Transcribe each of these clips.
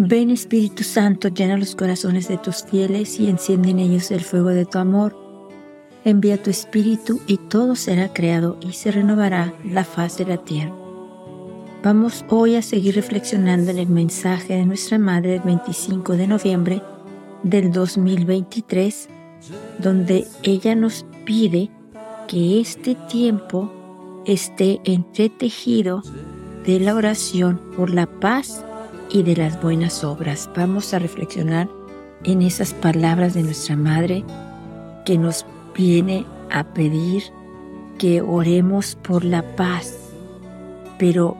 Ven Espíritu Santo, llena los corazones de tus fieles y enciende en ellos el fuego de tu amor. Envía tu Espíritu y todo será creado y se renovará la faz de la tierra. Vamos hoy a seguir reflexionando en el mensaje de nuestra Madre del 25 de noviembre del 2023, donde ella nos pide que este tiempo esté entretejido de la oración por la paz y de las buenas obras. Vamos a reflexionar en esas palabras de nuestra Madre que nos viene a pedir que oremos por la paz, pero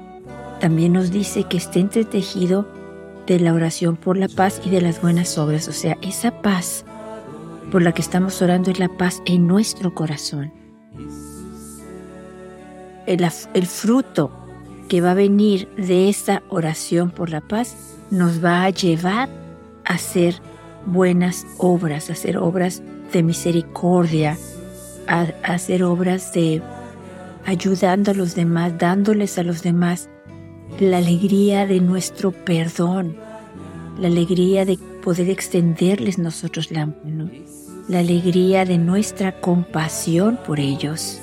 también nos dice que esté entretejido de la oración por la paz y de las buenas obras. O sea, esa paz por la que estamos orando es la paz en nuestro corazón. El, el fruto que va a venir de esa oración por la paz nos va a llevar a hacer buenas obras, a hacer obras de misericordia, a, a hacer obras de ayudando a los demás, dándoles a los demás la alegría de nuestro perdón, la alegría de poder extenderles nosotros la mano, la alegría de nuestra compasión por ellos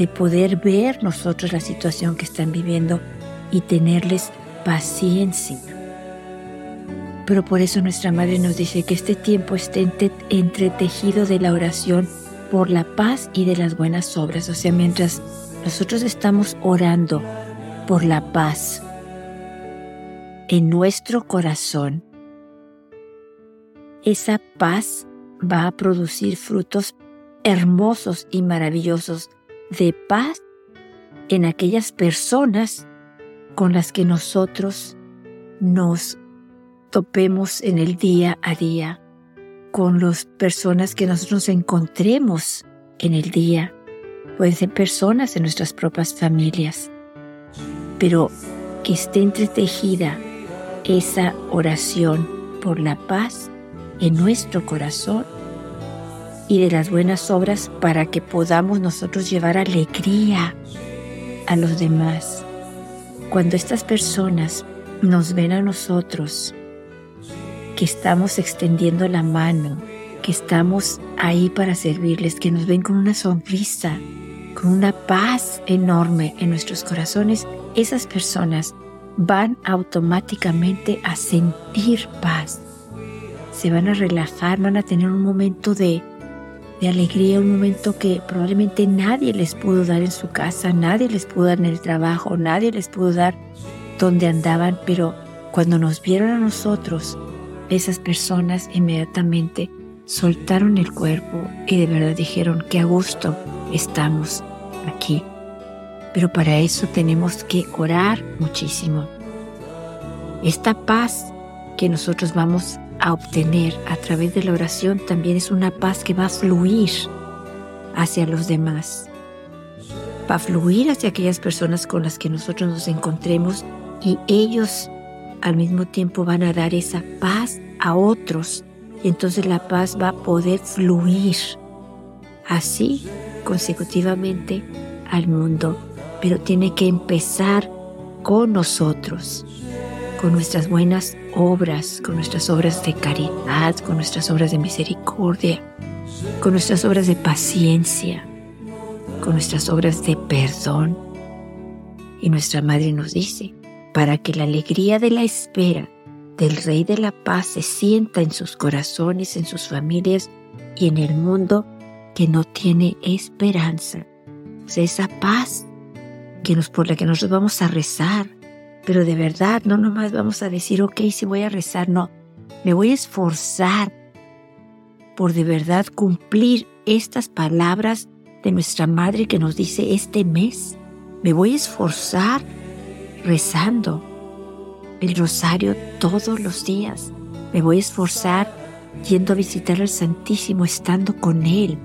de poder ver nosotros la situación que están viviendo y tenerles paciencia. Pero por eso nuestra Madre nos dice que este tiempo esté entretejido de la oración por la paz y de las buenas obras. O sea, mientras nosotros estamos orando por la paz en nuestro corazón, esa paz va a producir frutos hermosos y maravillosos de paz en aquellas personas con las que nosotros nos topemos en el día a día, con las personas que nosotros encontremos en el día. Pueden ser personas de nuestras propias familias, pero que esté entretejida esa oración por la paz en nuestro corazón y de las buenas obras para que podamos nosotros llevar alegría a los demás. Cuando estas personas nos ven a nosotros, que estamos extendiendo la mano, que estamos ahí para servirles, que nos ven con una sonrisa, con una paz enorme en nuestros corazones, esas personas van automáticamente a sentir paz. Se van a relajar, van a tener un momento de de alegría, un momento que probablemente nadie les pudo dar en su casa, nadie les pudo dar en el trabajo, nadie les pudo dar donde andaban, pero cuando nos vieron a nosotros, esas personas inmediatamente soltaron el cuerpo y de verdad dijeron que a gusto estamos aquí. Pero para eso tenemos que orar muchísimo. Esta paz que nosotros vamos a obtener a través de la oración también es una paz que va a fluir hacia los demás. Va a fluir hacia aquellas personas con las que nosotros nos encontremos y ellos al mismo tiempo van a dar esa paz a otros y entonces la paz va a poder fluir así consecutivamente al mundo, pero tiene que empezar con nosotros con nuestras buenas obras, con nuestras obras de caridad, con nuestras obras de misericordia, con nuestras obras de paciencia, con nuestras obras de perdón. Y nuestra Madre nos dice, para que la alegría de la espera del Rey de la Paz se sienta en sus corazones, en sus familias y en el mundo que no tiene esperanza. O esa paz que nos, por la que nosotros vamos a rezar, pero de verdad, no nomás vamos a decir, ok, si voy a rezar, no. Me voy a esforzar por de verdad cumplir estas palabras de nuestra Madre que nos dice este mes. Me voy a esforzar rezando el rosario todos los días. Me voy a esforzar yendo a visitar al Santísimo, estando con Él.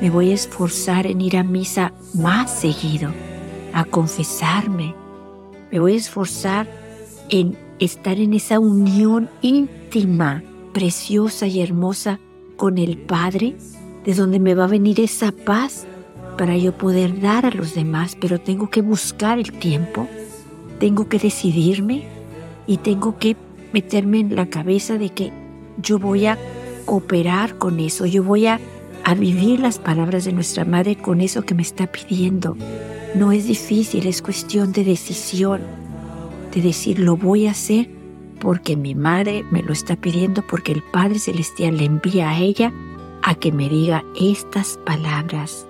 Me voy a esforzar en ir a misa más seguido, a confesarme, me voy a esforzar en estar en esa unión íntima, preciosa y hermosa con el Padre, de donde me va a venir esa paz para yo poder dar a los demás, pero tengo que buscar el tiempo, tengo que decidirme y tengo que meterme en la cabeza de que yo voy a cooperar con eso, yo voy a, a vivir las palabras de nuestra madre con eso que me está pidiendo. No es difícil, es cuestión de decisión, de decir lo voy a hacer porque mi madre me lo está pidiendo, porque el Padre Celestial le envía a ella a que me diga estas palabras.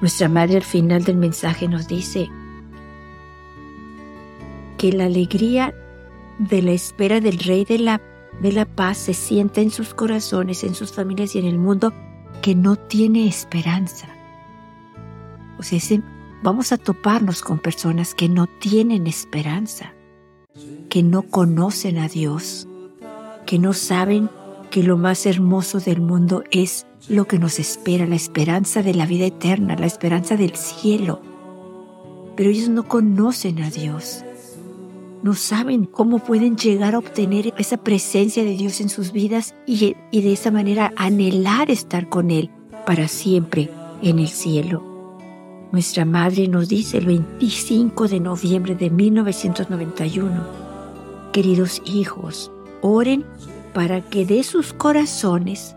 Nuestra madre al final del mensaje nos dice que la alegría de la espera del Rey de la, de la paz se sienta en sus corazones, en sus familias y en el mundo que no tiene esperanza. O sea, vamos a toparnos con personas que no tienen esperanza que no conocen a Dios, que no saben que lo más hermoso del mundo es lo que nos espera, la esperanza de la vida eterna, la esperanza del cielo. Pero ellos no conocen a Dios, no saben cómo pueden llegar a obtener esa presencia de Dios en sus vidas y, y de esa manera anhelar estar con Él para siempre en el cielo. Nuestra madre nos dice el 25 de noviembre de 1991, Queridos hijos, oren para que de sus corazones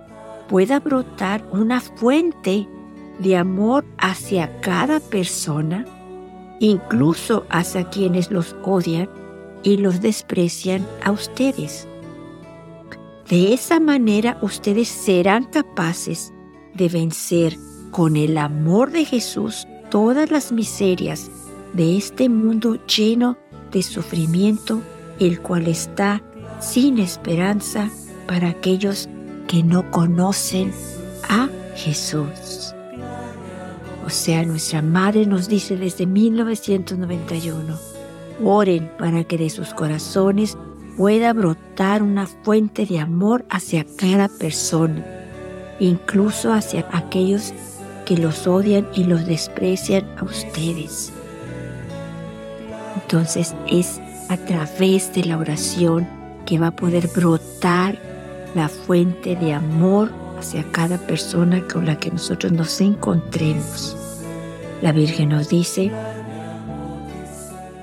pueda brotar una fuente de amor hacia cada persona, incluso hacia quienes los odian y los desprecian a ustedes. De esa manera ustedes serán capaces de vencer con el amor de Jesús todas las miserias de este mundo lleno de sufrimiento el cual está sin esperanza para aquellos que no conocen a Jesús. O sea, nuestra madre nos dice desde 1991, oren para que de sus corazones pueda brotar una fuente de amor hacia cada persona, incluso hacia aquellos que los odian y los desprecian a ustedes. Entonces es a través de la oración que va a poder brotar la fuente de amor hacia cada persona con la que nosotros nos encontremos. La Virgen nos dice,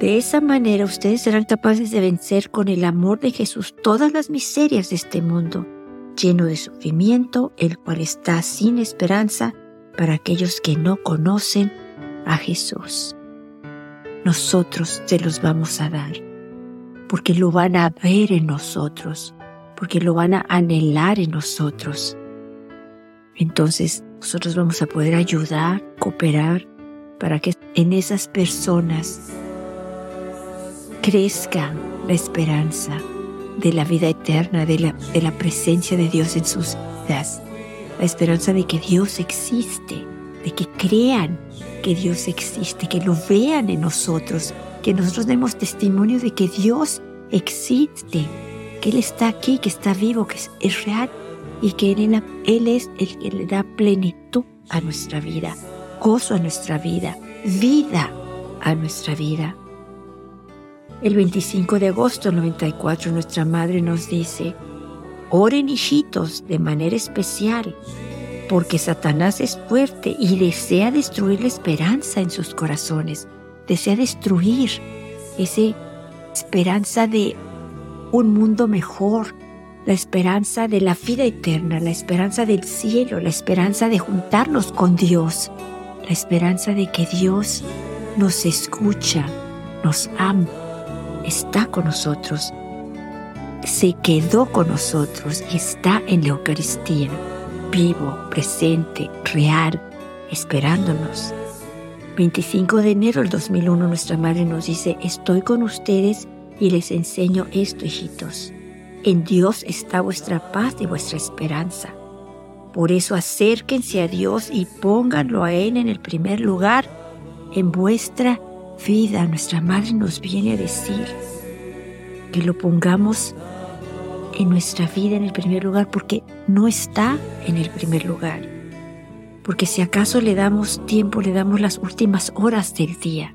de esa manera ustedes serán capaces de vencer con el amor de Jesús todas las miserias de este mundo, lleno de sufrimiento, el cual está sin esperanza para aquellos que no conocen a Jesús. Nosotros se los vamos a dar porque lo van a ver en nosotros, porque lo van a anhelar en nosotros. Entonces nosotros vamos a poder ayudar, cooperar, para que en esas personas crezca la esperanza de la vida eterna, de la, de la presencia de Dios en sus vidas, la esperanza de que Dios existe, de que crean que Dios existe, que lo vean en nosotros, que nosotros demos testimonio de que Dios existe, que Él está aquí, que está vivo, que es, real y que él, él es el que le da plenitud a nuestra vida, gozo a nuestra vida, vida a nuestra vida. El 25 de agosto del 94 nuestra madre nos dice, oren hijitos de manera especial, porque Satanás es fuerte y desea destruir la esperanza en sus corazones desea destruir esa esperanza de un mundo mejor, la esperanza de la vida eterna, la esperanza del cielo, la esperanza de juntarnos con Dios, la esperanza de que Dios nos escucha, nos ama, está con nosotros, se quedó con nosotros y está en la Eucaristía, vivo, presente, real, esperándonos. 25 de enero del 2001 nuestra madre nos dice, estoy con ustedes y les enseño esto, hijitos. En Dios está vuestra paz y vuestra esperanza. Por eso acérquense a Dios y pónganlo a Él en el primer lugar en vuestra vida. Nuestra madre nos viene a decir que lo pongamos en nuestra vida en el primer lugar porque no está en el primer lugar porque si acaso le damos tiempo, le damos las últimas horas del día.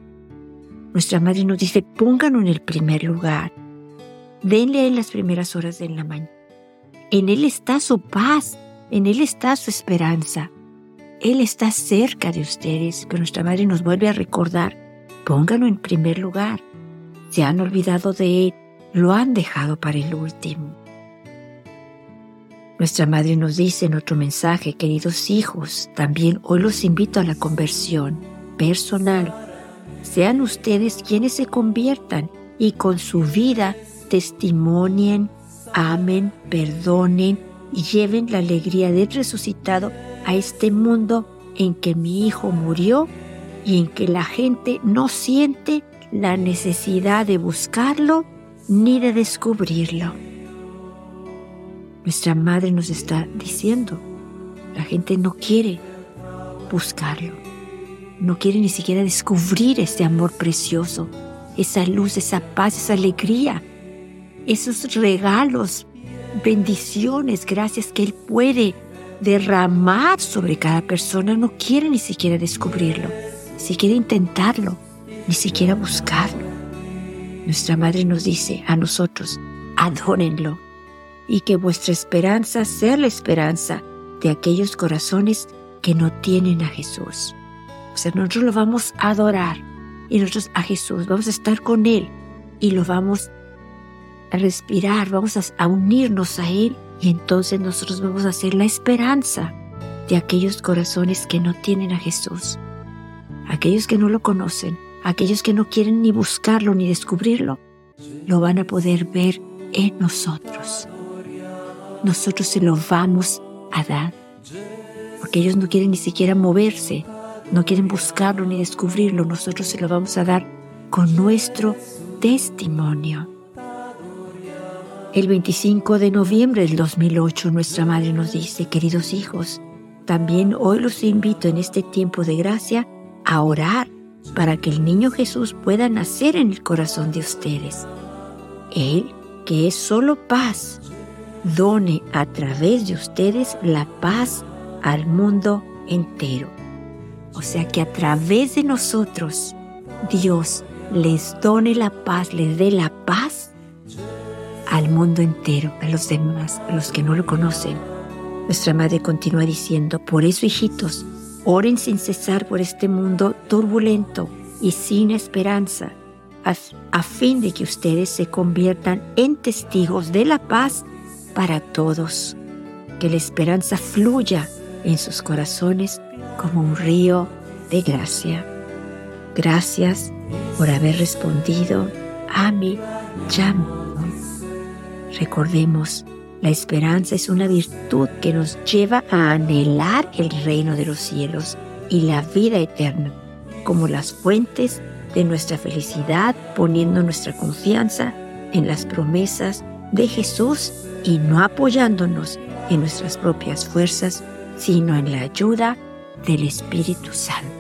Nuestra madre nos dice, pónganlo en el primer lugar. Denle en las primeras horas de la mañana. En Él está su paz, en Él está su esperanza. Él está cerca de ustedes, pero nuestra madre nos vuelve a recordar, pónganlo en primer lugar. Se han olvidado de Él, lo han dejado para el último. Nuestra madre nos dice en otro mensaje, queridos hijos, también hoy los invito a la conversión personal. Sean ustedes quienes se conviertan y con su vida testimonien, amen, perdonen y lleven la alegría del resucitado a este mundo en que mi hijo murió y en que la gente no siente la necesidad de buscarlo ni de descubrirlo. Nuestra madre nos está diciendo, la gente no quiere buscarlo, no quiere ni siquiera descubrir ese amor precioso, esa luz, esa paz, esa alegría, esos regalos, bendiciones, gracias que Él puede derramar sobre cada persona, no quiere ni siquiera descubrirlo, ni siquiera intentarlo, ni siquiera buscarlo. Nuestra Madre nos dice a nosotros, adórenlo y que vuestra esperanza sea la esperanza de aquellos corazones que no tienen a Jesús. O sea, nosotros lo vamos a adorar y nosotros a Jesús, vamos a estar con Él y lo vamos a respirar, vamos a, unirnos a Él y entonces nosotros vamos a ser la esperanza de aquellos corazones que no tienen a Jesús, aquellos que no lo conocen, aquellos que no quieren ni buscarlo ni descubrirlo, lo van a poder ver en nosotros nosotros se lo vamos a dar. Porque ellos no quieren ni siquiera moverse, no quieren buscarlo ni descubrirlo. Nosotros se lo vamos a dar con nuestro testimonio. El 25 de noviembre del 2008 nuestra madre nos dice, queridos hijos, también hoy los invito en este tiempo de gracia a orar para que el niño Jesús pueda nacer en el corazón de ustedes. Él, que es solo paz, done a través de ustedes la paz al mundo entero. O sea que a través de nosotros Dios les done la paz, les dé la paz al mundo entero, a los demás, a los que no lo conocen. Nuestra madre continúa diciendo, por eso hijitos, oren sin cesar por este mundo turbulento y sin esperanza, a, a fin de que ustedes se conviertan en testigos de la paz para todos. Que la esperanza fluya en sus corazones como un río de gracia. Gracias por haber respondido a mi llamado. Recordemos, la esperanza es una virtud que nos lleva a anhelar el reino de los cielos y la vida eterna, como las fuentes de nuestra felicidad, poniendo nuestra confianza en las promesas de Jesús y no apoyándonos en nuestras propias fuerzas, sino en la ayuda del Espíritu Santo.